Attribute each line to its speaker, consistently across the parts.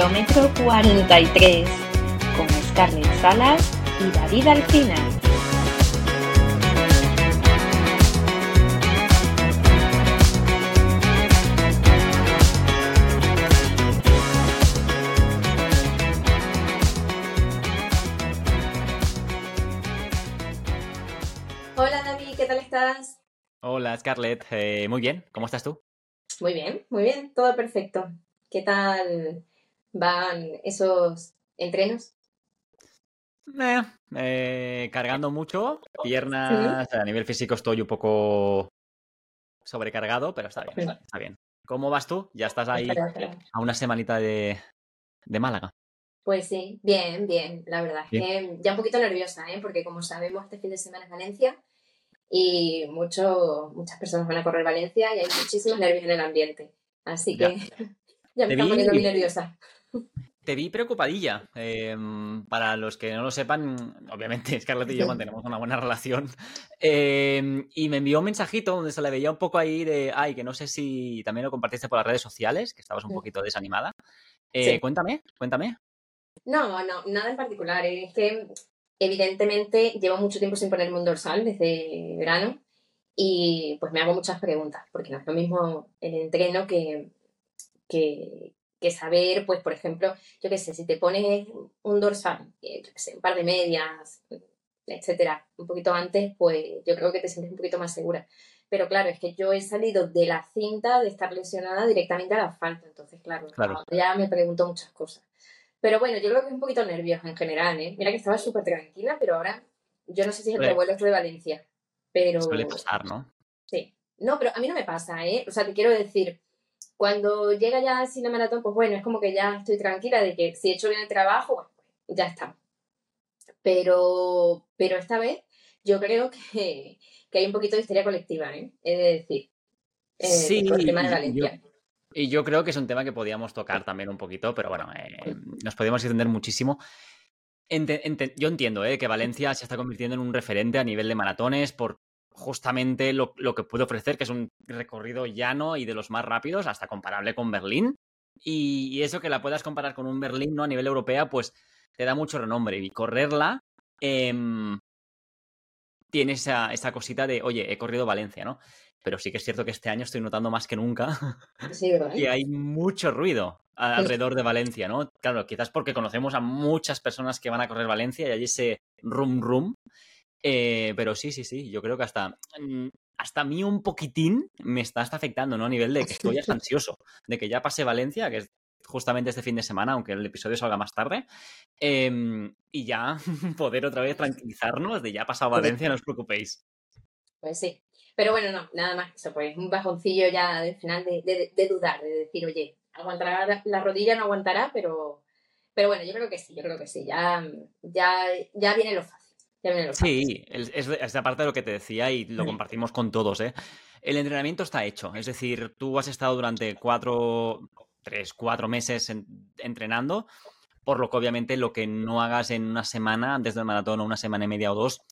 Speaker 1: Kilómetro 43 con Scarlett Salas y David Alcina.
Speaker 2: Hola David, ¿qué tal estás?
Speaker 3: Hola Scarlett, eh, muy bien, ¿cómo estás tú?
Speaker 2: Muy bien, muy bien, todo perfecto. ¿Qué tal van esos entrenos?
Speaker 3: Eh, eh, cargando mucho, piernas, a nivel físico estoy un poco sobrecargado, pero está bien,
Speaker 2: Sí.
Speaker 3: está bien. ¿Cómo vas tú? Ya estás ahí
Speaker 2: Espera, espera.
Speaker 3: a una semanita de, de Málaga.
Speaker 2: Pues sí, bien, bien, la verdad es que ya un poquito nerviosa, ¿eh? Porque como sabemos, este fin de semana es Valencia y mucho, muchas personas van a correr Valencia y hay muchísimos nervios en el ambiente. Así que ya, me
Speaker 3: Te
Speaker 2: está poniendo muy nerviosa.
Speaker 3: Te vi preocupadilla. eh, para los que no lo sepan, obviamente Scarlett y yo mantenemos una buena relación. eh, y me envió un mensajito donde se le veía un poco ahí de, ay, que no sé si también lo compartiste por las redes sociales, que estabas un poquito desanimada. Eh,
Speaker 2: Sí.
Speaker 3: Cuéntame, cuéntame.
Speaker 2: No, no, nada en particular. Es que evidentemente llevo mucho tiempo sin ponerme un dorsal desde verano y pues me hago muchas preguntas, porque no es lo mismo el entreno que, que, que saber, pues por ejemplo, yo qué sé, si te pones un dorsal, eh, yo qué sé, un par de medias, etcétera, un poquito antes, pues yo creo que te sientes un poquito más segura. Pero claro, es que yo he salido de la cinta de estar lesionada directamente al asfalto, entonces claro,
Speaker 3: Claro.
Speaker 2: ya me pregunto muchas cosas. Pero bueno, yo creo que es un poquito nerviosa en general, ¿eh? Mira que estaba súper tranquila, pero ahora yo no sé si es el revuelo de Valencia, pero
Speaker 3: Suele pasar, ¿no?
Speaker 2: sí. No, pero a mí no me pasa, ¿eh? O sea, te quiero decir, cuando llega ya así la maratón, pues bueno, es como que ya estoy tranquila de que si he hecho bien el trabajo, bueno, ya está. Pero, pero esta vez yo creo que, que hay un poquito de histeria colectiva, ¿eh? He de decir. Eh,
Speaker 3: Sí,
Speaker 2: por el tema de Valencia.
Speaker 3: Y yo creo que es un tema que podíamos tocar también un poquito, pero bueno, eh, nos podemos extender muchísimo. Ente- ente- yo entiendo eh, que Valencia se está convirtiendo en un referente a nivel de maratones por justamente lo, lo que puede ofrecer, que es un recorrido llano y de los más rápidos, hasta comparable con Berlín. Y, y eso que la puedas comparar con un Berlín ¿no? a nivel europeo, pues te da mucho renombre. Y correrla em, tiene esa, esa cosita de, oye, he corrido Valencia, ¿no? Pero sí que es cierto que este año estoy notando más que nunca
Speaker 2: Sí, ¿verdad?
Speaker 3: que hay mucho ruido alrededor de Valencia, ¿no? Claro, quizás porque conocemos a muchas personas que van a correr Valencia y hay ese rum rum. Eh, pero sí, sí, sí, yo creo que hasta, mm, hasta a mí un poquitín me está hasta afectando, ¿no? A nivel de que estoy hasta ansioso, de que ya pase Valencia, que es justamente este fin de semana, aunque el episodio salga más tarde, em, y ya poder otra vez tranquilizarnos de ya ha pasado Valencia, no os preocupéis.
Speaker 2: Pues sí. Pero bueno, no, nada más eso, pues un bajoncillo ya del final de, de- de dudar, de decir, oye, aguantará la- la rodilla, no aguantará, pero, pero bueno, yo creo que sí, yo creo que sí, ya, ya, ya viene lo fácil. Ya.
Speaker 3: Sí, es, es, es aparte de lo que te decía y lo compartimos con todos, ¿eh? El entrenamiento está hecho, es decir, tú has estado durante cuatro, tres, cuatro meses en- entrenando, por lo que obviamente lo que no hagas en una semana antes del maratón o una semana y media o dos,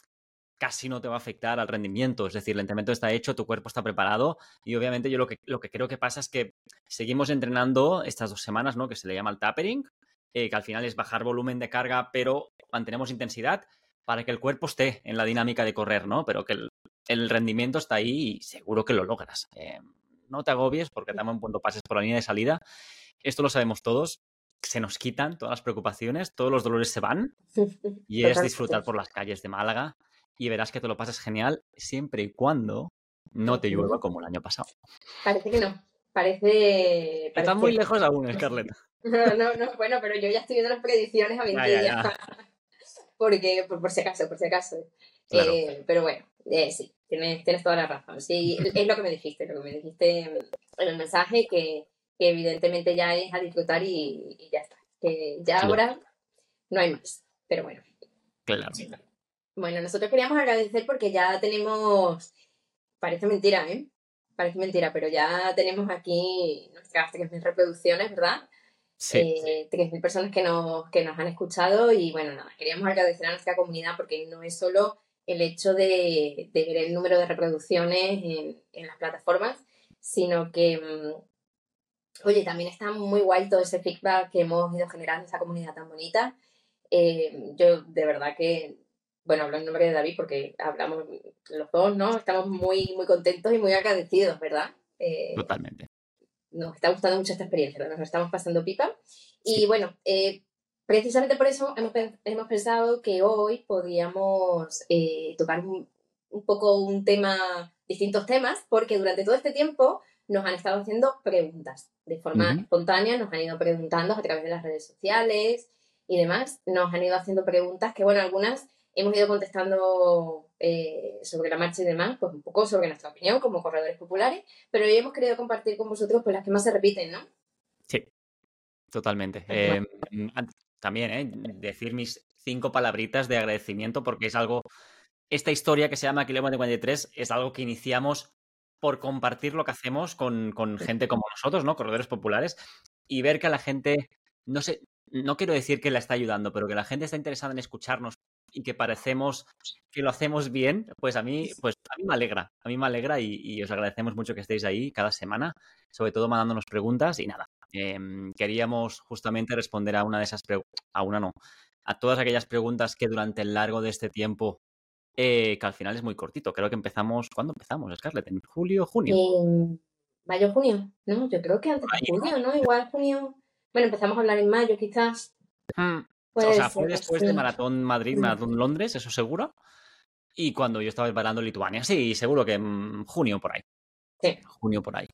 Speaker 3: casi no te va a afectar al rendimiento. Es decir, el entrenamiento está hecho, tu cuerpo está preparado y obviamente yo lo que, lo que creo que pasa es que seguimos entrenando estas dos semanas, ¿no? Que se le llama el tapering, eh, que al final es bajar volumen de carga, pero mantenemos intensidad para que el cuerpo esté en la dinámica de correr, ¿no? Pero que el, el rendimiento está ahí y seguro que lo logras. Eh, no te agobies porque también cuando pases por la línea de salida, esto lo sabemos todos, se nos quitan todas las preocupaciones, todos los dolores se van y es disfrutar por las calles de Málaga y verás que te lo pasas genial siempre y cuando no te llueva como el año pasado.
Speaker 2: Parece que no. Parece.
Speaker 3: Estás
Speaker 2: parece-
Speaker 3: muy lejos aún, Scarlett.
Speaker 2: No, no, no, bueno, pero yo ya estoy viendo las predicciones a 20
Speaker 3: Ya, ya,
Speaker 2: días. Porque, por, por si acaso, por si acaso.
Speaker 3: Claro.
Speaker 2: Eh, pero bueno, eh, sí, tienes, tienes toda la razón. Sí, es lo que me dijiste, lo que me dijiste en el mensaje, que, que evidentemente ya es a disfrutar y, y ya está. Que ya
Speaker 3: Sí.
Speaker 2: ahora no hay más. Pero bueno.
Speaker 3: Claro.
Speaker 2: Bueno, nosotros queríamos agradecer porque ya tenemos, parece mentira, ¿eh? Parece mentira, pero ya tenemos aquí nuestras 3.000 reproducciones, ¿verdad?
Speaker 3: Sí.
Speaker 2: Eh, 3.000 personas que nos, que nos han escuchado y bueno, nada, queríamos agradecer a nuestra comunidad porque no es solo el hecho de, de ver el número de reproducciones en, en las plataformas, sino que, mm, oye, también está muy guay todo ese feedback que hemos ido generando, esa comunidad tan bonita. Eh, yo de verdad que, bueno, hablo en nombre de David porque hablamos los dos, ¿no? Estamos muy, muy contentos y muy agradecidos, ¿verdad?
Speaker 3: Eh, Totalmente.
Speaker 2: Nos está gustando mucho esta experiencia, nos estamos pasando pipa. Y bueno, eh, precisamente por eso hemos, hemos, pensado que hoy podríamos tocar un, un poco un tema, distintos temas, porque durante todo este tiempo nos han estado haciendo preguntas. De forma espontánea, nos han ido preguntando a través de las redes sociales y demás, nos han ido haciendo preguntas que, bueno, algunas hemos ido contestando eh, sobre la marcha y demás, pues un poco sobre nuestra opinión como corredores populares, pero hoy hemos querido compartir con vosotros pues las que más se repiten, ¿no?
Speaker 3: Sí, totalmente. Eh, también, ¿eh? Decir mis cinco palabritas de agradecimiento porque es algo, esta historia que se llama Kilómetro 53 es algo que iniciamos por compartir lo que hacemos con, gente como nosotros, ¿no? Corredores populares, y ver que la gente, no sé, no quiero decir que la está ayudando, pero que la gente está interesada en escucharnos y que parecemos que lo hacemos bien, pues a mí, pues a mí me alegra, a mí me alegra y, os agradecemos mucho que estéis ahí cada semana, sobre todo mandándonos preguntas y nada. Em, queríamos justamente responder a una de esas preguntas, a una no, a todas aquellas preguntas que durante el largo de este tiempo eh, que al final es muy cortito. Creo que empezamos, ¿cuándo empezamos, Scarlett? ¿En julio, junio?
Speaker 2: En mayo, junio, ¿no? Yo creo que antes de junio, ¿no? Igual junio. Bueno, empezamos a hablar en mayo, quizás.
Speaker 3: Mm, o sea, fue después de Maratón Madrid, mm. Maratón Londres, eso seguro. Y cuando yo estaba preparando Lituania, sí, seguro que en junio por ahí.
Speaker 2: Sí.
Speaker 3: Junio por ahí.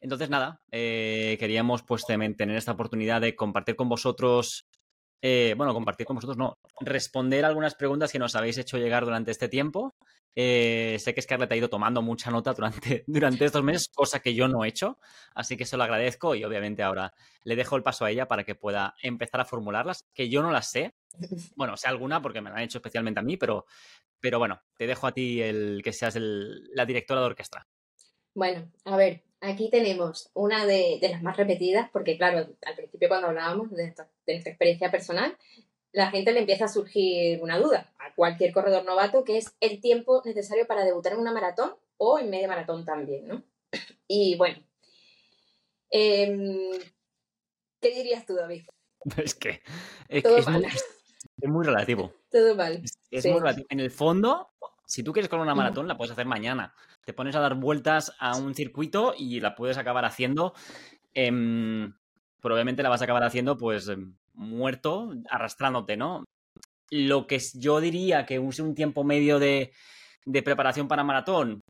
Speaker 3: Entonces, nada, eh, queríamos pues tener esta oportunidad de compartir con vosotros eh, bueno, compartir con vosotros, no, responder algunas preguntas que nos habéis hecho llegar durante este tiempo. Eh, sé que Scarlett ha ido tomando mucha nota durante, durante estos meses, cosa que yo no he hecho, así que se lo agradezco y obviamente ahora le dejo el paso a ella para que pueda empezar a formularlas, que yo no las sé. Bueno, sé alguna porque me la han hecho especialmente a mí, pero, pero bueno, te dejo a ti el que seas la directora de orquesta.
Speaker 2: Bueno, a ver, aquí tenemos una de, las más repetidas, porque claro, al principio cuando hablábamos de, nuestra experiencia personal, la gente le empieza a surgir una duda a cualquier corredor novato, que es el tiempo necesario para debutar en una maratón o en media maratón también, ¿no? Y bueno, em, ¿qué dirías tú, David?
Speaker 3: Es que es, muy, relativo.
Speaker 2: Todo mal.
Speaker 3: Es, muy relativo. En el fondo, si tú quieres correr una maratón, la puedes hacer mañana. Te pones a dar vueltas a un circuito y la puedes acabar haciendo. probablemente la vas a acabar haciendo, pues, em, muerto, arrastrándote, ¿no? Lo que yo diría que use un tiempo medio de, preparación para maratón,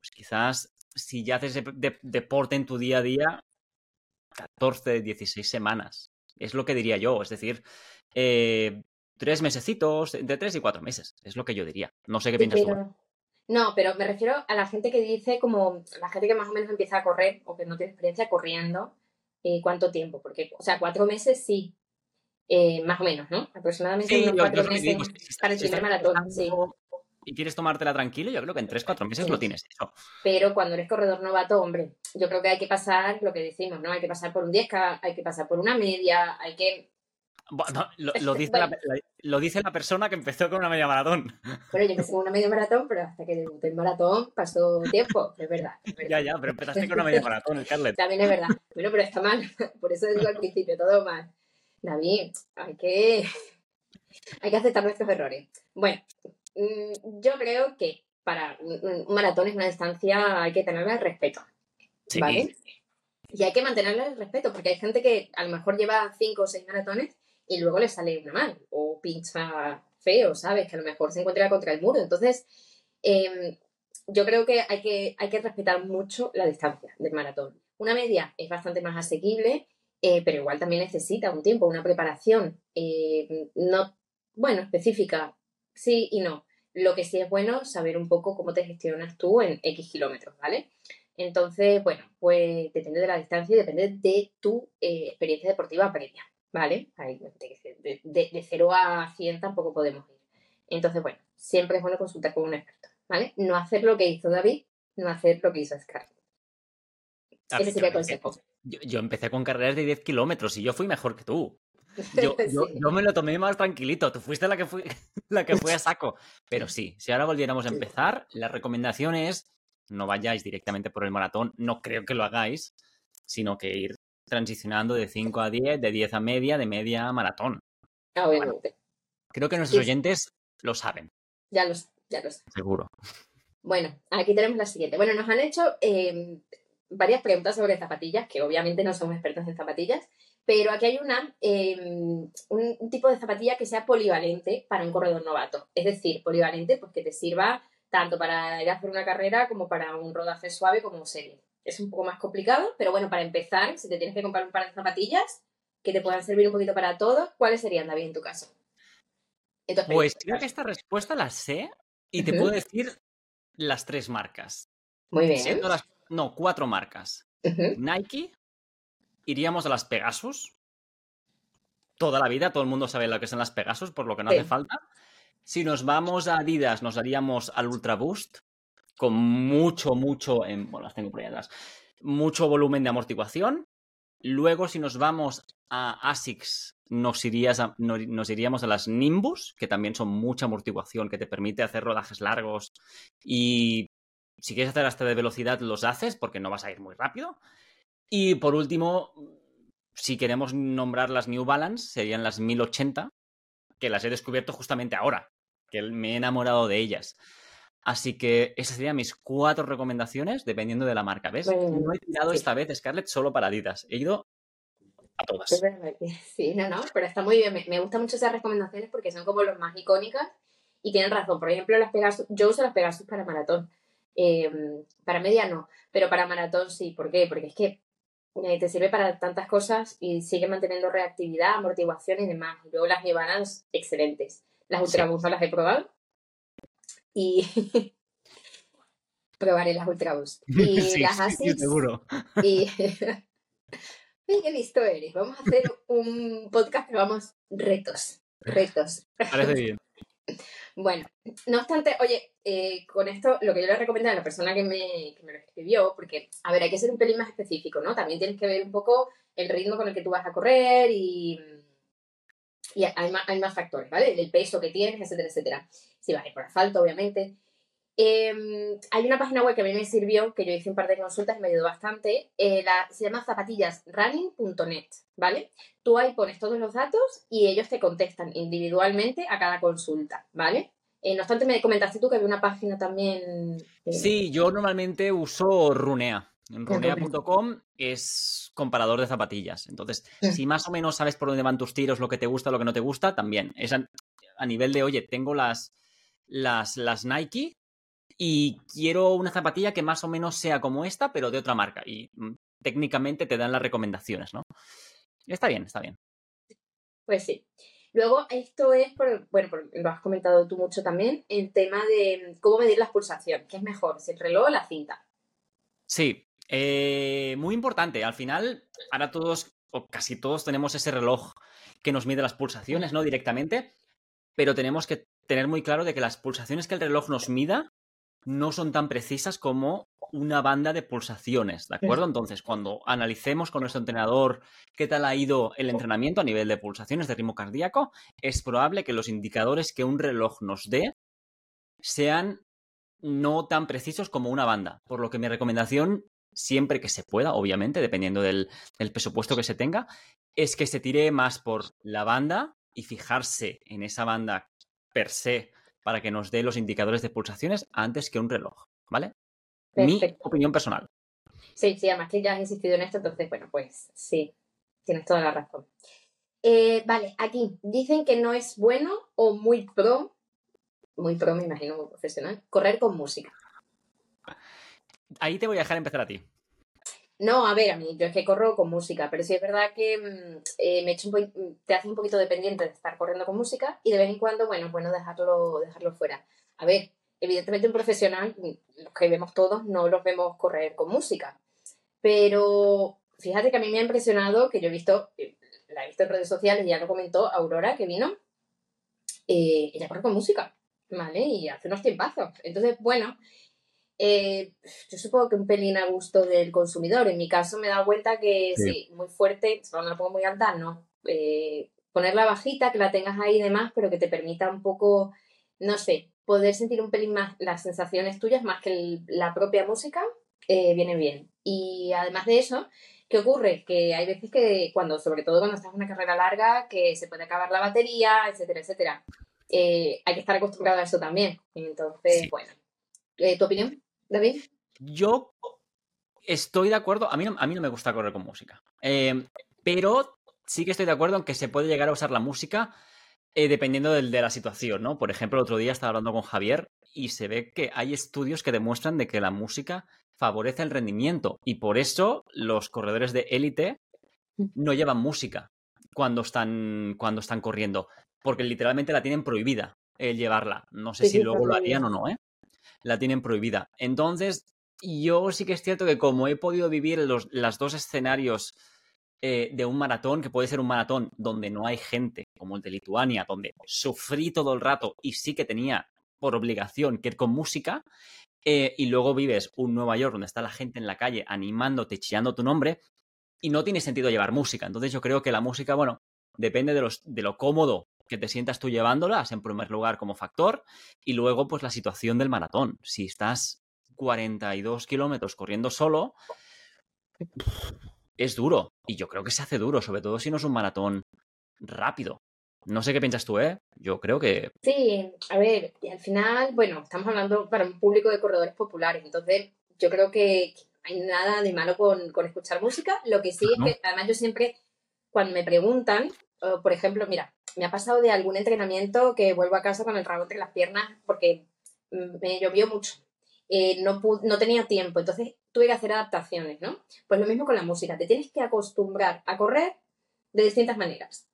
Speaker 3: pues quizás si ya haces deporte en tu día a día, 14, 16 semanas. Es lo que diría yo. Es decir, eh, tres mesecitos, entre tres y cuatro meses, es lo que yo diría. No sé qué piensas tú.
Speaker 2: No, pero me refiero a la gente que dice como la gente que más o menos empieza a correr o que no tiene experiencia corriendo, eh, ¿cuánto tiempo? Porque, o sea, cuatro meses sí, eh, más o menos, ¿no? Aproximadamente unos cuatro meses para el primer maratón, sí.
Speaker 3: Y quieres tomártela tranquilo, yo creo que en tres, cuatro meses lo tienes hecho.
Speaker 2: Pero cuando eres corredor novato, hombre, yo creo que hay que pasar lo que decimos, ¿no? Hay que pasar por un 10K, hay que pasar por una media, hay que
Speaker 3: bueno, lo, dice la, lo, dice la, persona que empezó con una media maratón.
Speaker 2: Bueno, yo empecé con una media maratón, pero hasta que debuté en maratón pasó tiempo, es verdad,
Speaker 3: Ya, ya, pero empezaste con una media maratón, el Carlet.
Speaker 2: También es verdad. Bueno, pero está mal, por eso digo al principio, todo mal. David, hay que, hay que aceptar nuestros errores. Bueno, mm, yo creo que para un maratón es una distancia, hay que tenerle respeto. ¿Vale? Y hay que mantenerle el respeto, porque hay gente que a lo mejor lleva cinco o seis maratones y luego le sale una mal o pincha feo, ¿sabes? Que a lo mejor se encuentra contra el muro. Entonces, em, yo creo que hay, que hay que respetar mucho la distancia del maratón. Una media es bastante más asequible, eh, pero igual también necesita un tiempo, una preparación, eh, no, bueno, específica, sí y no. Lo que sí es bueno saber un poco cómo te gestionas tú en X kilómetros, ¿vale? Entonces, bueno, pues depende de la distancia y depende de tu eh, experiencia deportiva previa. ¿Vale? de, de, 0 a 100 tampoco podemos ir. Entonces, bueno, siempre es bueno consultar con un experto, ¿vale? No hacer lo que hizo David, no hacer lo que hizo Scarlett. Ese sería el consejo.
Speaker 3: Yo, empecé con carreras de 10 kilómetros y yo fui mejor que tú. Yo, yo, me lo tomé más tranquilito. Tú fuiste la que, fui, la que fue a saco. Pero sí, si ahora volviéramos a empezar, la recomendación es no vayáis directamente por el maratón. No creo que lo hagáis, sino que ir transicionando de 5 a 10, de 10 a media, de media a maratón.
Speaker 2: Ah, obviamente.
Speaker 3: Creo que nuestros
Speaker 2: Sí.
Speaker 3: oyentes lo saben,
Speaker 2: Ya lo, ya lo sé.
Speaker 3: seguro.
Speaker 2: Bueno, aquí tenemos la siguiente. Bueno, nos han hecho eh, varias preguntas sobre zapatillas, que obviamente no somos expertos en zapatillas, pero aquí hay una, eh, un, tipo de zapatilla que sea polivalente para un corredor novato. Es decir, polivalente, pues que te sirva tanto para ir a hacer una carrera como para un rodaje suave como serie. Es un poco más complicado, pero bueno, para empezar, si te tienes que comprar un par de zapatillas que te puedan servir un poquito para todo, ¿cuáles serían, David, en tu caso?
Speaker 3: Pues creo que esta respuesta la sé y te puedo decir las tres marcas.
Speaker 2: Muy bien.
Speaker 3: Siendo las, no, cuatro marcas. Nike, iríamos a las Pegasus. Toda la vida, todo el mundo sabe lo que son las Pegasus, por lo que no
Speaker 2: Sí.
Speaker 3: hace falta. Si nos vamos a Adidas, nos haríamos al Ultra Boost, con mucho, mucho, en- bueno, las tengo por mucho volumen de amortiguación. Luego, si nos vamos a ASICS, nos, irías nos iríamos a las Nimbus, que también son mucha amortiguación, que te permite hacer rodajes largos. Y si quieres hacer hasta de velocidad, los haces, porque no vas a ir muy rápido. Y por último, si queremos nombrar las New Balance, serían las 1080, que las he descubierto justamente ahora, que me he enamorado de ellas. Así que esas serían mis cuatro recomendaciones, dependiendo de la marca. ¿Ves?
Speaker 2: Bien.
Speaker 3: No he tirado
Speaker 2: Sí.
Speaker 3: esta vez, Scarlett, solo para Adidas. He ido a todas.
Speaker 2: Sí, no, no, pero está muy bien. Me, me gustan mucho esas recomendaciones porque son como los más icónicas y tienen razón. Por ejemplo, las Pegasus, yo uso las Pegasus para maratón. Eh, para media no, pero para maratón sí. ¿Por qué? Porque es que eh, te sirve para tantas cosas y sigue manteniendo reactividad, amortiguación y demás. Y luego las Balance, excelentes. Las Ultra
Speaker 3: Sí.
Speaker 2: No las he probado y probaré las Ultra Boost. Y
Speaker 3: Sí,
Speaker 2: las
Speaker 3: sí, sí,
Speaker 2: Asics
Speaker 3: seguro.
Speaker 2: y. ¡Ay, qué listo eres! Vamos a hacer un podcast que vamos retos. Retos.
Speaker 3: Parece bien.
Speaker 2: Bueno, no obstante, oye, eh, con esto lo que yo le recomiendo a la persona que me, que me lo escribió, porque, a ver, hay que ser un pelín más específico, ¿no? También tienes que ver un poco el ritmo con el que tú vas a correr y, y hay, más, hay más factores, ¿vale? El peso que tienes, etcétera, etcétera. Si vas a ir por asfalto, obviamente. Eh, hay una página web que a mí me sirvió, que yo hice un par de consultas y me ayudó bastante. eh, se llama zapatillasrunning.net, ¿vale? Tú ahí pones todos los datos y ellos te contestan individualmente a cada consulta, ¿vale? Eh, no obstante, me comentaste tú que había una página también. eh,
Speaker 3: Sí, yo normalmente uso
Speaker 2: Runea.
Speaker 3: Runea.com es comparador de zapatillas. Entonces,
Speaker 2: Mm.
Speaker 3: si más o menos sabes por dónde van tus tiros, lo que te gusta, lo que no te gusta, también. Es a, a nivel de, oye, tengo las, las, las Nike y quiero una zapatilla que más o menos sea como esta, pero de otra marca. Y mm, técnicamente te dan las recomendaciones, ¿no? Está bien, está bien.
Speaker 2: Pues sí. Luego, esto es, por, bueno, por- lo has comentado tú mucho también, el tema de cómo medir las pulsaciones. ¿Qué es mejor, si el reloj o la cinta?
Speaker 3: Sí, eh, muy importante. Al final, ahora todos, o casi todos, tenemos ese reloj que nos mide las pulsaciones, ¿no? Directamente, pero tenemos que tener muy claro de que las pulsaciones que el reloj nos mida no son tan precisas como una banda de pulsaciones, ¿de acuerdo? Entonces, cuando analicemos con nuestro entrenador qué tal ha ido el entrenamiento a nivel de pulsaciones de ritmo cardíaco, es probable que los indicadores que un reloj nos dé sean no tan precisos como una banda. Por lo que mi recomendación, siempre que se pueda, obviamente, dependiendo del, del presupuesto que se tenga, es que se tire más por la banda y fijarse en esa banda per se para que nos dé los indicadores de pulsaciones antes que un reloj, ¿vale? Mi opinión personal.
Speaker 2: Sí, sí, además que ya has insistido en esto, entonces, bueno, pues sí, tienes toda la razón. Eh, vale, aquí dicen que no es bueno o muy pro, muy pro, me imagino, muy profesional, correr con música.
Speaker 3: Ahí te voy a dejar empezar a ti.
Speaker 2: No, a ver, a mí, yo es que corro con música, pero sí es verdad que mm, eh, me echo un po- te hace un poquito dependiente de estar corriendo con música y de vez en cuando, bueno, bueno dejarlo, dejarlo fuera. A ver, evidentemente un profesional, mm, los que vemos todos, no los vemos correr con música. Pero fíjate que a mí me ha impresionado que yo he visto, eh, la he visto en redes sociales, ya lo comentó Aurora, que vino, eh, ella corre con música, ¿vale? Y hace unos tiempazos. Entonces, bueno, eh, yo supongo que un pelín a gusto del consumidor. En mi caso me he dado cuenta que sí,
Speaker 3: Sí.
Speaker 2: muy fuerte, cuando la pongo muy alta, no. Eh, ponerla bajita, que la tengas ahí y demás, pero que te permita un poco, no sé, poder sentir un pelín más las sensaciones tuyas más que el- la propia música, eh, viene bien. Y además de eso, ¿Qué ocurre? Que hay veces que cuando, sobre todo cuando estás en una carrera larga, que se puede acabar la batería, etcétera, etcétera. Eh, hay que estar acostumbrado a eso también. Entonces, bueno. Eh, ¿Tu opinión, David?
Speaker 3: Yo estoy de acuerdo. A mí no, a mí no me gusta correr con música. Eh, pero sí que estoy de acuerdo en que se puede llegar a usar la música dependiendo de la situación, ¿no? Por ejemplo, el otro día estaba hablando con Javier y se ve que hay estudios que demuestran de que la música favorece el rendimiento y por eso los corredores de élite mm. no llevan música cuando están, cuando están corriendo, porque literalmente la tienen prohibida el llevarla. No sé si luego lo harían o no, ¿eh? La tienen prohibida. Entonces, yo sí que es cierto que como he podido vivir los dos escenarios eh, de un maratón, que puede ser un maratón donde no hay gente, como el de Lituania, donde sufrí todo el rato y sí que tenía por obligación que ir con música, eh, y luego vives un Nueva York donde está la gente en la calle animándote, chillando tu nombre, y no tiene sentido llevar música. Entonces yo creo que la música, bueno, depende de, los, de lo cómodo que te sientas tú llevándola, en primer lugar como factor, y luego pues la situación del maratón. Si estás 42 kilómetros corriendo solo, es duro. Y yo creo que se hace duro, sobre todo si no es un maratón rápido. No sé qué piensas tú, ¿eh? Yo creo que...
Speaker 2: Sí, a ver, y al final, bueno, estamos hablando para un público de corredores populares, entonces yo creo que hay nada de malo con, escuchar música. Lo que sí es que, además, yo siempre, cuando me preguntan, por ejemplo, mira, me ha pasado de algún entrenamiento que vuelvo a casa con el rabo entre las piernas porque me llovió mucho. Eh, no, no tenía tiempo, entonces tuve que hacer adaptaciones, ¿no? Pues lo mismo con la música, te tienes que acostumbrar a correr de distintas maneras.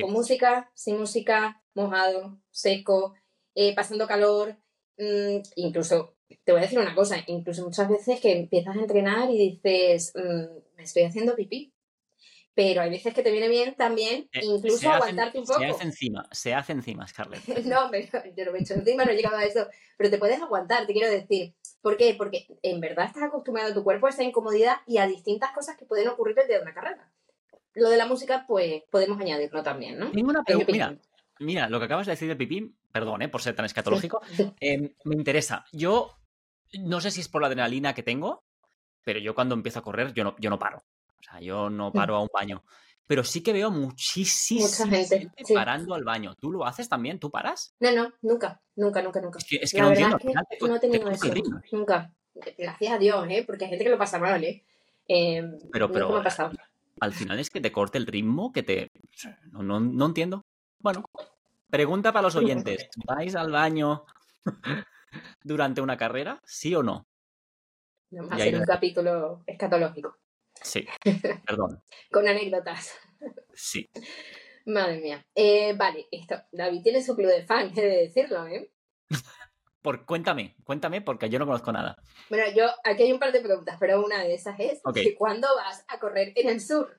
Speaker 2: Con música, sin música, mojado, seco, eh, pasando calor. Mm, incluso, te voy a decir una cosa, incluso muchas veces que empiezas a entrenar y dices, mm, me estoy haciendo pipí. Pero hay veces que te viene bien también eh, incluso aguantarte un poco.
Speaker 3: Se hace encima, se hace encima, Scarlett.
Speaker 2: no, pero yo no me he hecho encima, no he llegado a eso. Pero te puedes aguantar, te quiero decir. ¿Por qué? Porque en verdad estás acostumbrado a tu cuerpo a esa incomodidad y a distintas cosas que pueden ocurrir desde una carrera lo de la música, pues podemos añadirlo también, ¿no?
Speaker 3: Ninguna pregunta. Mira, mira, lo que acabas de decir de Pipín, perdón, ¿eh? por ser tan escatológico, em, me interesa. Yo no sé si es por la adrenalina que tengo, pero yo cuando empiezo a correr, yo no, yo no paro. Sea, yo no paro a un baño. Pero sí que veo muchísima gente, parando al baño. ¿Tú lo haces también? ¿Tú paras?
Speaker 2: No, no, nunca, nunca, nunca, nunca.
Speaker 3: Es que, no entiendo.
Speaker 2: no he tenido eso. Nunca. Gracias a Dios, ¿eh? Porque hay gente que lo pasa mal, ¿eh? eh
Speaker 3: pero, pero, me ha pasado al final es que te corte el ritmo, que te... No, no, entiendo. Bueno, pregunta para los oyentes. ¿Vais al baño durante una carrera? ¿Sí o no?
Speaker 2: Vamos a hacer un capítulo escatológico.
Speaker 3: Sí, perdón.
Speaker 2: Con anécdotas.
Speaker 3: Sí.
Speaker 2: Madre mía. Eh, vale, esto. David tiene su club de fans, he de decirlo, ¿eh?
Speaker 3: Por, cuéntame, cuéntame, porque yo no conozco nada.
Speaker 2: Bueno, yo, aquí hay un par de preguntas, pero una de esas es, ¿cuándo vas a correr en el sur?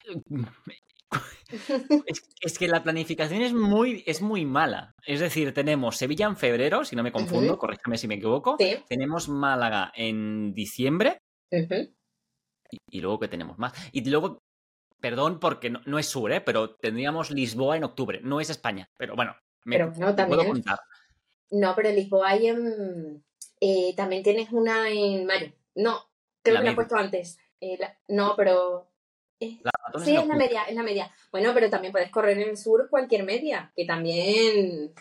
Speaker 3: Es, que la planificación es muy, es muy mala. Es decir, tenemos Sevilla en febrero, si no me confundo, corrígeme si me equivoco. Tenemos Málaga en diciembre. Y, luego, ¿qué tenemos más? Y luego, perdón porque no, es sur, ¿eh? pero tendríamos Lisboa en octubre. No es España, pero bueno, me,
Speaker 2: pero no, también. puedo contar. No, pero Lisboa hay en... Eh, también tienes una en mayo. No, creo que la he puesto antes. Eh, no, pero... sí, es la media, es la media. Bueno, pero también puedes correr en el sur cualquier media, que también...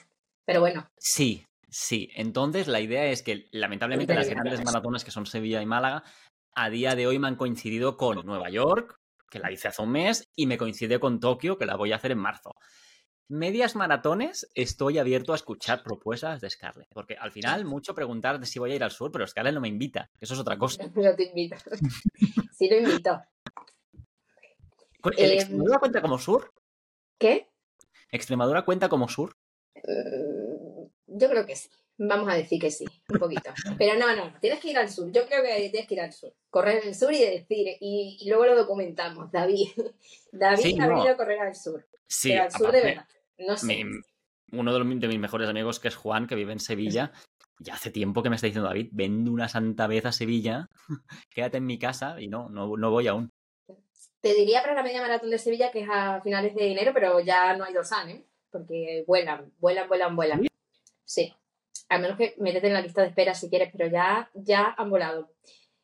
Speaker 2: Pero bueno.
Speaker 3: Sí, sí. Entonces la idea es que lamentablemente las grandes maratones que son Sevilla y Málaga, a día de hoy me han coincidido con Nueva York, que la hice hace un mes, y me coincide con Tokio, que la voy a hacer en marzo medias maratones estoy abierto a escuchar propuestas de Scarlett. Porque al final, mucho preguntar de si voy a ir al sur, pero Scarlett no me invita. Eso es otra cosa.
Speaker 2: No te invito. sí lo invito.
Speaker 3: Em, ¿Extremadura cuenta como sur?
Speaker 2: ¿Qué?
Speaker 3: ¿Extremadura cuenta como sur?
Speaker 2: Mm, yo creo que sí. Vamos a decir que sí, un poquito. Pero no, no, tienes que ir al sur. Yo creo que tienes que ir al sur. Correr el sur y decir, y, luego lo documentamos, David. David ha venido a correr al sur.
Speaker 3: Sí,
Speaker 2: al sur de verdad
Speaker 3: uno de, mis mejores amigos, que es Juan, que vive en Sevilla, ya hace tiempo que me está diciendo David, ven una santa vez a Sevilla, quédate en mi casa y no, no, voy aún.
Speaker 2: Te diría para la media maratón de Sevilla que es a finales de enero, pero ya no hay dorsal, ¿eh? Porque vuelan, vuelan, vuelan, vuelan. Sí. A menos que métete en la lista de espera si quieres, pero ya, ya han volado.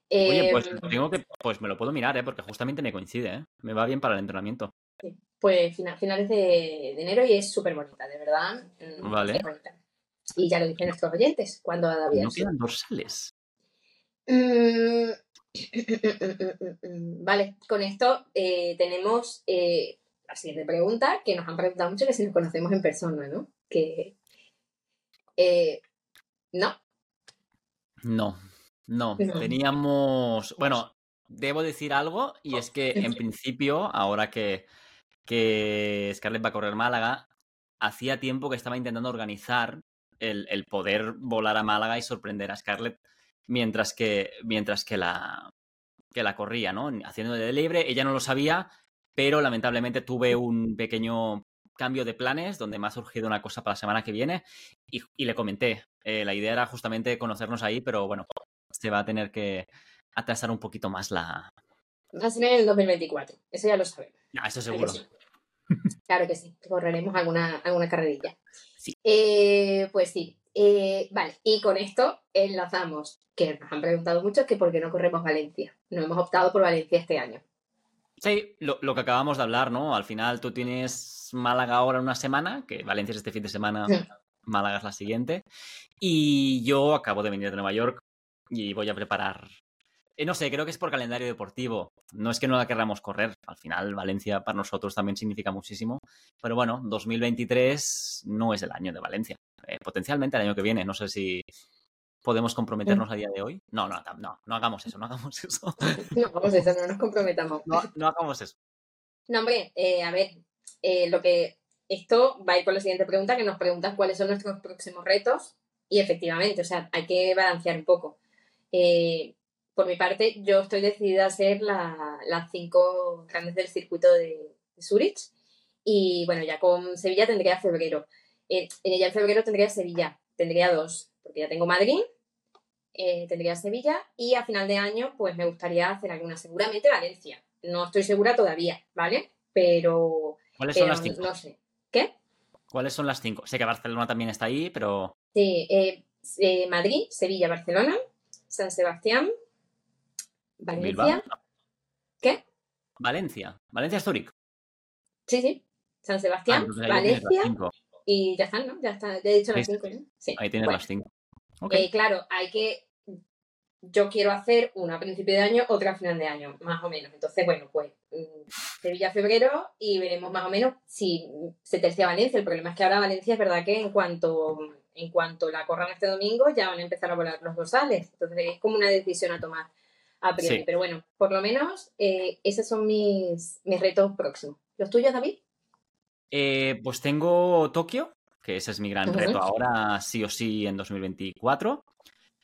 Speaker 3: Oye, pues
Speaker 2: Em,
Speaker 3: tengo que, pues me lo puedo mirar, ¿eh? Porque justamente me coincide, ¿eh? Me va bien para el entrenamiento.
Speaker 2: Pues fina- finales de, de enero y es súper bonita, de verdad. mm,
Speaker 3: Vale.
Speaker 2: es bonita. Y ya lo dicen nuestros oyentes, cuando de
Speaker 3: No quedan dorsales.
Speaker 2: Mm, Vale, con esto eh, tenemos eh, la siguiente pregunta que nos han preguntado mucho que si nos conocemos en persona, ¿no? Que eh, no,
Speaker 3: No, no.
Speaker 2: No.
Speaker 3: Teníamos. Bueno, debo decir algo, y es que en principio, ahora que, que Scarlett va a correr Málaga, hacía tiempo que estaba intentando organizar el, el poder volar a Málaga y sorprender a Scarlett mientras que, mientras que la, que la corría, ¿no? Haciendo de libre, ella no lo sabía, pero lamentablemente tuve un pequeño cambio de planes donde me ha surgido una cosa para la semana que viene y, y le comenté. Eh, la idea era justamente conocernos ahí, pero bueno, se va a tener que atrasar un poquito más la...
Speaker 2: va a ser en el 2024, eso ya lo sabemos.
Speaker 3: Ah, eso
Speaker 2: ¿a que
Speaker 3: seguro.
Speaker 2: sí? Claro que sí, correremos alguna, alguna carrerilla.
Speaker 3: Sí.
Speaker 2: Eh, pues sí, Eh, vale, y con esto enlazamos, que nos han preguntado mucho que por qué no corremos Valencia. No hemos optado por Valencia este año.
Speaker 3: Sí, lo, lo que acabamos de hablar, ¿no? Al final tú tienes Málaga ahora una semana, que Valencia es este fin de semana,
Speaker 2: Sí.
Speaker 3: Málaga es la siguiente, y yo acabo de venir de Nueva York y voy a preparar... eh, no sé, creo que es por calendario deportivo. No es que no la querramos correr. Al final, Valencia para nosotros también significa muchísimo. Pero bueno, 2023 no es el año de Valencia. Eh, potencialmente el año que viene. No sé si podemos comprometernos a día de hoy. No, no, no, no hagamos eso, no hagamos eso.
Speaker 2: No, a eso, no nos comprometamos.
Speaker 3: No, no hagamos eso.
Speaker 2: No, hombre, eh, a ver, eh, lo que esto va a ir con la siguiente pregunta, que nos preguntan cuáles son nuestros próximos retos. Y efectivamente, o sea, hay que balancear un poco. Eh, por mi parte, yo estoy decidida a la- las cinco grandes del circuito de, Zurich. Y bueno, ya con Sevilla tendría febrero. Eh, ya en febrero tendría Sevilla, tendría dos, porque ya tengo Madrid, eh, tendría Sevilla y a final de año pues me gustaría hacer alguna, seguramente Valencia. No estoy segura todavía, ¿vale? Pero,
Speaker 3: ¿Cuáles son las cinco?
Speaker 2: no sé. ¿Qué?
Speaker 3: ¿Cuáles son las cinco? Sé que Barcelona también está ahí, pero
Speaker 2: Sí, eh, eh, Madrid, Sevilla, Barcelona, San Sebastián, Valencia.
Speaker 3: Bilbao.
Speaker 2: ¿Qué?
Speaker 3: Valencia. Valencia es Zurich.
Speaker 2: Sí, sí. San
Speaker 3: Ah,
Speaker 2: Sebastián,
Speaker 3: las
Speaker 2: Valencia y ya están, ¿no? Ya está, ya he dicho las cinco, ¿no? Sí.
Speaker 3: Ahí tienes
Speaker 2: Bueno,
Speaker 3: las cinco. Ok.
Speaker 2: eh, claro, hay que. Yo quiero hacer una a principio de año, otra a final de año, más o menos. Entonces, bueno, pues mm, Sevilla, febrero y veremos más o menos si se tercia Valencia. El problema es que ahora Valencia es verdad que en cuanto, en cuanto la corran este domingo ya van a empezar a volar los dorsales. Entonces es como una decisión a tomar a priori.
Speaker 3: Sí.
Speaker 2: Pero bueno, por lo menos eh, esos son mis, mis retos próximos. ¿Los tuyos, David?
Speaker 3: Eh, pues tengo Tokio, que ese es mi gran reto ahora, sí o sí, en 2024.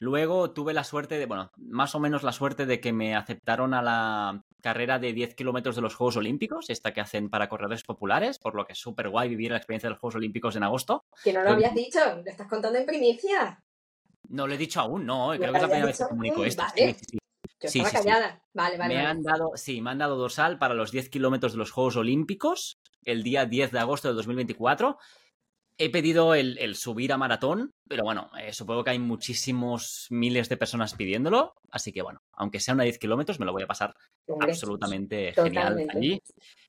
Speaker 3: Luego tuve la suerte de, bueno, más o menos la suerte de que me aceptaron a la carrera de 10 kilómetros de los Juegos Olímpicos, esta que hacen para corredores populares, por lo que es súper guay vivir la experiencia de los Juegos Olímpicos en agosto.
Speaker 2: Que no lo
Speaker 3: Pero-
Speaker 2: habías dicho, lo estás contando en primicia.
Speaker 3: No lo he dicho aún, no,
Speaker 2: ¿Me
Speaker 3: creo que es la primera vez que comunico esto.
Speaker 2: vale.
Speaker 3: sí, sí.
Speaker 2: Yo
Speaker 3: Sí,
Speaker 2: estaba callada. Vale, vale.
Speaker 3: Me
Speaker 2: vale.
Speaker 3: han dado, sí, me han dado dorsal para los 10 kilómetros de los Juegos Olímpicos el día 10 de agosto de 2024. He pedido el, el subir a maratón, pero bueno, eh, supongo que hay muchísimos miles de personas pidiéndolo, así que bueno, aunque sea una 10 kilómetros, me lo voy a pasar
Speaker 2: Hombre,
Speaker 3: absolutamente genial allí.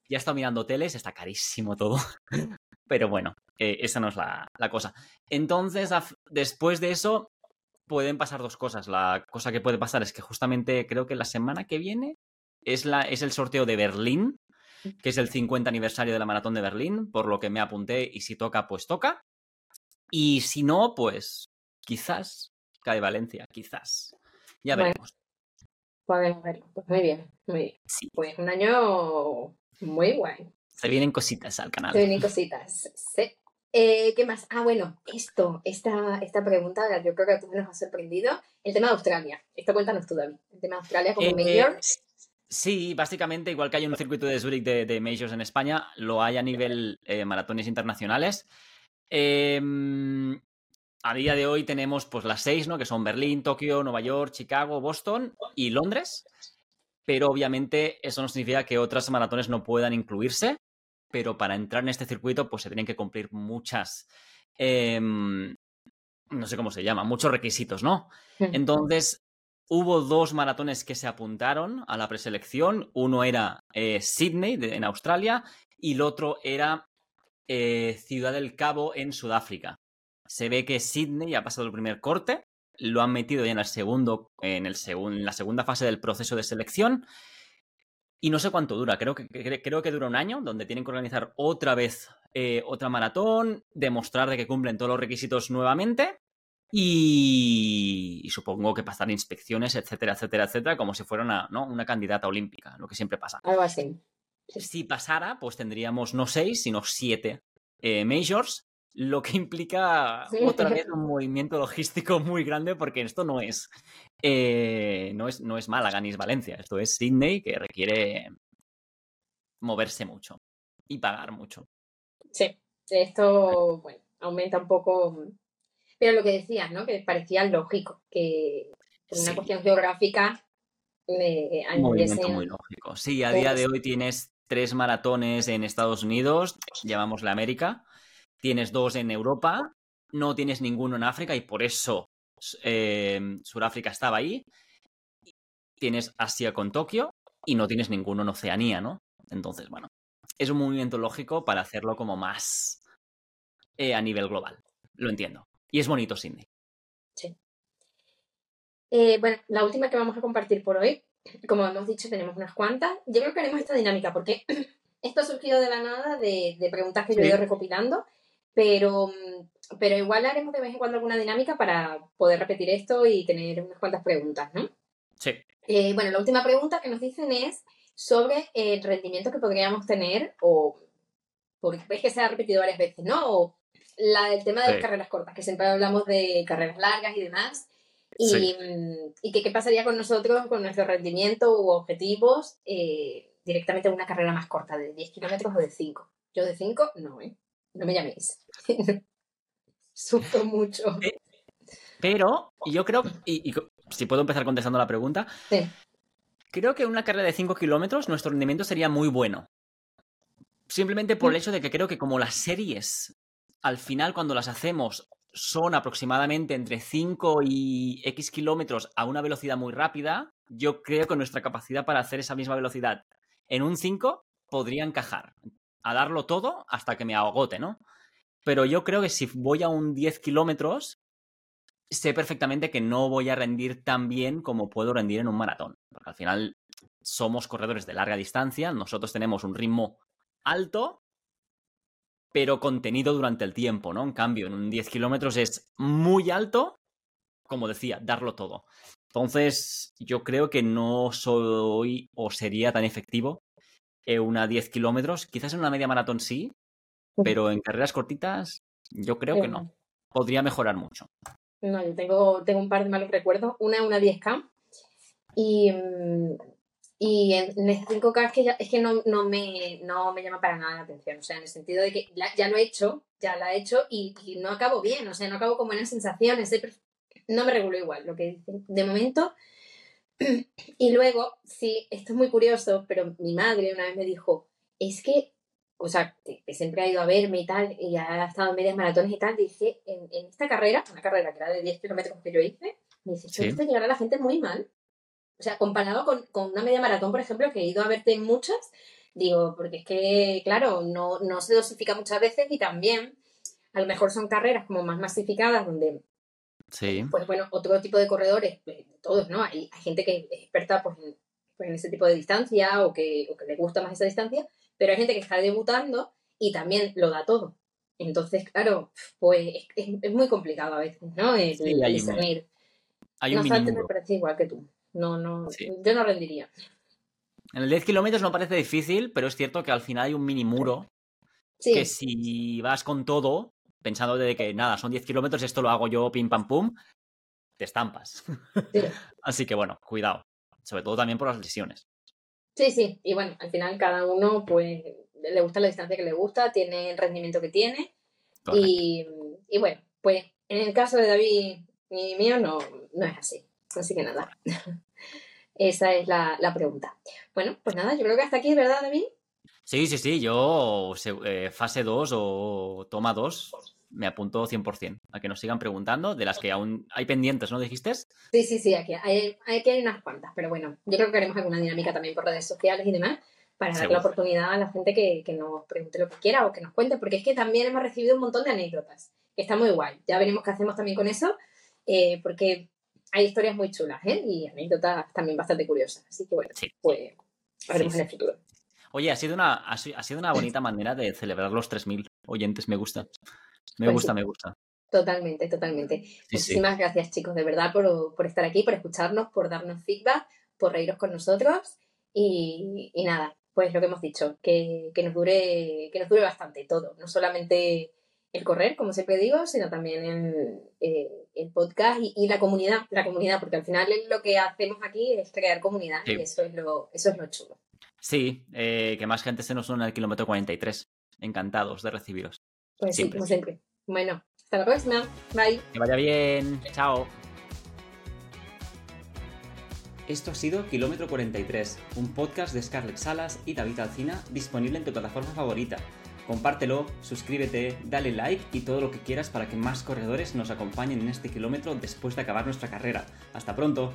Speaker 3: Ya he estado mirando hoteles, está carísimo todo, pero bueno, eh, esa no es la, la cosa. Entonces, después de eso, pueden pasar dos cosas. La cosa que puede pasar es que justamente creo que la semana que viene es, la, es el sorteo de Berlín, que es el 50 aniversario de la maratón de Berlín, por lo que me apunté y si toca, pues toca. Y si no, pues quizás cae Valencia, quizás. Ya
Speaker 2: Bueno.
Speaker 3: veremos.
Speaker 2: Podemos verlo. Pues muy bien, muy bien.
Speaker 3: Sí,
Speaker 2: Pues un año muy guay.
Speaker 3: se vienen cositas al canal.
Speaker 2: Se vienen cositas. Sí. Eh, ¿Qué más? Ah, bueno, esto, esta, esta pregunta, yo creo que a todos nos ha sorprendido. El tema de Australia. Esto cuéntanos tú, David. El tema de Australia como
Speaker 3: Eh,
Speaker 2: mayor.
Speaker 3: Sí, básicamente, igual que hay un circuito de Zurich de, de Majors en España, lo hay a nivel eh, maratones internacionales. Em, a día de hoy tenemos pues las seis, ¿no? Que son Berlín, Tokio, Nueva York, Chicago, Boston y Londres. Pero obviamente eso no significa que otras maratones no puedan incluirse. Pero para entrar en este circuito, pues se tienen que cumplir muchas. em, no sé cómo se llama, muchos requisitos, ¿no? Entonces, hubo dos maratones que se apuntaron a la preselección. Uno era eh, Sydney, en Australia, y el otro era eh, Ciudad del Cabo, en Sudáfrica. Se ve que Sydney ha pasado el primer corte, lo han metido ya en, el segundo, en, el en la segunda fase del proceso de selección. Y no sé cuánto dura, creo que, creo que dura un año, donde tienen que organizar otra vez eh, otra maratón, demostrar de que cumplen todos los requisitos nuevamente y, supongo que pasar inspecciones, etcétera, etcétera, etcétera, como si fuera una, ¿no? una candidata olímpica, lo que siempre pasa.
Speaker 2: Algo así.
Speaker 3: Si pasara, pues tendríamos no seis, sino siete eh, majors, lo que implica otra vez un movimiento logístico muy grande, porque esto no es, eh, no es, no es Málaga ni es Valencia, esto es Sydney, que requiere moverse mucho y pagar mucho.
Speaker 2: Sí, esto, bueno, aumenta un poco pero lo que decías, ¿no? Que parecía lógico, que por una cuestión geográfica
Speaker 3: eh, movimiento muy lógico. Sí, a día de hoy tienes tres maratones en Estados Unidos, llamámosle América, tienes dos en Europa, no tienes ninguno en África y por eso eh, Sudáfrica estaba ahí. Tienes Asia con Tokio y no tienes ninguno en Oceanía, ¿no? Entonces, bueno, es un movimiento lógico para hacerlo como más eh, a nivel global. Lo entiendo. Y es bonito Sydney.
Speaker 2: Sí. Eh, bueno, la última que vamos a compartir por hoy, como hemos dicho, tenemos unas cuantas. Yo creo que haremos esta dinámica porque esto ha surgido de la nada de, preguntas que yo he ido recopilando, pero, pero igual haremos de vez en cuando alguna dinámica para poder repetir esto y tener unas cuantas preguntas, ¿no?
Speaker 3: Sí.
Speaker 2: Eh, bueno, la última pregunta que nos dicen es sobre el rendimiento que podríamos tener o porque es que se ha repetido varias veces, ¿no? O la, el tema de las carreras cortas, que siempre hablamos de carreras largas y demás. Y, y que qué pasaría con nosotros, con nuestro rendimiento u objetivos, eh, directamente en una carrera más corta, de 10 kilómetros o de 5. Yo de 5, no, ¿eh? No me llaméis. Sufro mucho.
Speaker 3: Pero yo creo, y, si puedo empezar contestando la pregunta, creo que en una carrera de 5 kilómetros nuestro rendimiento sería muy bueno. Simplemente por el mm. hecho de que creo que como las series al final cuando las hacemos son aproximadamente entre 5 y X kilómetros a una velocidad muy rápida, yo creo que nuestra capacidad para hacer esa misma velocidad en un 5 podría encajar. A darlo todo hasta que me agote, ¿no? Pero yo creo que si voy a un 10 kilómetros, sé perfectamente que no voy a rendir tan bien como puedo rendir en un maratón. Porque al final somos corredores de larga distancia, nosotros tenemos un ritmo alto pero contenido durante el tiempo, ¿no? En cambio, en un 10 kilómetros es muy alto, como decía, darlo todo. Entonces, yo creo que no soy o sería tan efectivo en una 10 kilómetros. Quizás en una media maratón sí, pero en carreras cortitas yo creo que no. Podría mejorar mucho.
Speaker 2: No, yo tengo, tengo un par de malos recuerdos. Una es una 10K y mm, y en, en 5K es que, ya, es que no, no, me, no me llama para nada la atención. O sea, en el sentido de que ya lo he hecho, ya la he hecho y, no acabo bien. O sea, no acabo con buenas sensaciones. No me regulo igual, lo que dicen. De momento. Y luego, sí, esto es muy curioso, pero mi madre una vez me dijo, es que, o sea, que, siempre ha ido a verme y tal, y ha estado en medias maratones y tal, dice, en, en esta carrera, una carrera que era de 10 kilómetros que yo hice, me dice, yo he llegar a la gente muy mal. O sea, comparado con, una media maratón, por ejemplo, que he ido a verte muchas, digo, porque es que, claro, no, no se dosifica muchas veces y también a lo mejor son carreras como más masificadas donde
Speaker 3: Sí.
Speaker 2: Pues bueno, otro tipo de corredores, pues, todos, ¿no? Hay, gente que es experta pues, pues, en, ese tipo de distancia o que, o que, le gusta más esa distancia, pero hay gente que está debutando y también lo da todo. Entonces, claro, pues es, muy complicado a veces, ¿no? El, sí, hay discernir.
Speaker 3: Hay un no
Speaker 2: me parece igual que tú. No, no, yo no rendiría.
Speaker 3: En el 10 kilómetros no parece difícil, pero es cierto que al final hay un mini muro que si vas con todo, pensando de que nada, son 10 kilómetros, esto lo hago yo, pim pam pum, te estampas. Así que bueno, cuidado. Sobre todo también por las lesiones.
Speaker 2: Sí, sí. Y bueno, al final cada uno, pues, le gusta la distancia que le gusta, tiene el rendimiento que tiene. Y, y, bueno, pues en el caso de David y mío no, no es así. Así que nada. Esa es la, pregunta. Bueno, pues nada, yo creo que hasta aquí, ¿verdad, David?
Speaker 3: Sí, sí, sí. Yo, eh, fase 2 o toma 2, me apunto 100% a que nos sigan preguntando, de las que aún hay pendientes, ¿no dijiste?
Speaker 2: Sí, sí, sí, aquí hay, aquí hay unas cuantas, pero bueno, yo creo que haremos alguna dinámica también por redes sociales y demás para dar la oportunidad a la gente que, que, nos pregunte lo que quiera o que nos cuente, porque es que también hemos recibido un montón de anécdotas, que está muy guay. Ya veremos qué hacemos también con eso, eh, porque hay historias muy chulas ¿eh? y anécdotas también bastante curiosas. Así que bueno, pues veremos en el futuro.
Speaker 3: Oye, ha sido, una, ha sido una bonita manera de celebrar los 3.000 oyentes, me gusta. Me pues gusta, me gusta.
Speaker 2: Totalmente, totalmente. Muchísimas gracias, chicos, de verdad, por, por, estar aquí, por escucharnos, por darnos feedback, por reíros con nosotros. Y, y nada, pues lo que hemos dicho, que, que, nos dure, que nos dure bastante todo, no solamente el correr, como siempre digo, sino también el, eh, el podcast y, la comunidad, la comunidad, porque al final lo que hacemos aquí es crear comunidad y eso es lo, eso es lo chulo.
Speaker 3: Sí, eh, que más gente se nos une al kilómetro 43. Encantados de recibiros.
Speaker 2: Pues sí, como siempre. Bueno, hasta la próxima. Bye.
Speaker 3: Que vaya bien. Chao. Esto ha sido Kilómetro 43, un podcast de Scarlett Salas y David Alcina disponible en tu plataforma favorita. Compártelo, suscríbete, dale like y todo lo que quieras para que más corredores nos acompañen en este kilómetro después de acabar nuestra carrera. Hasta pronto.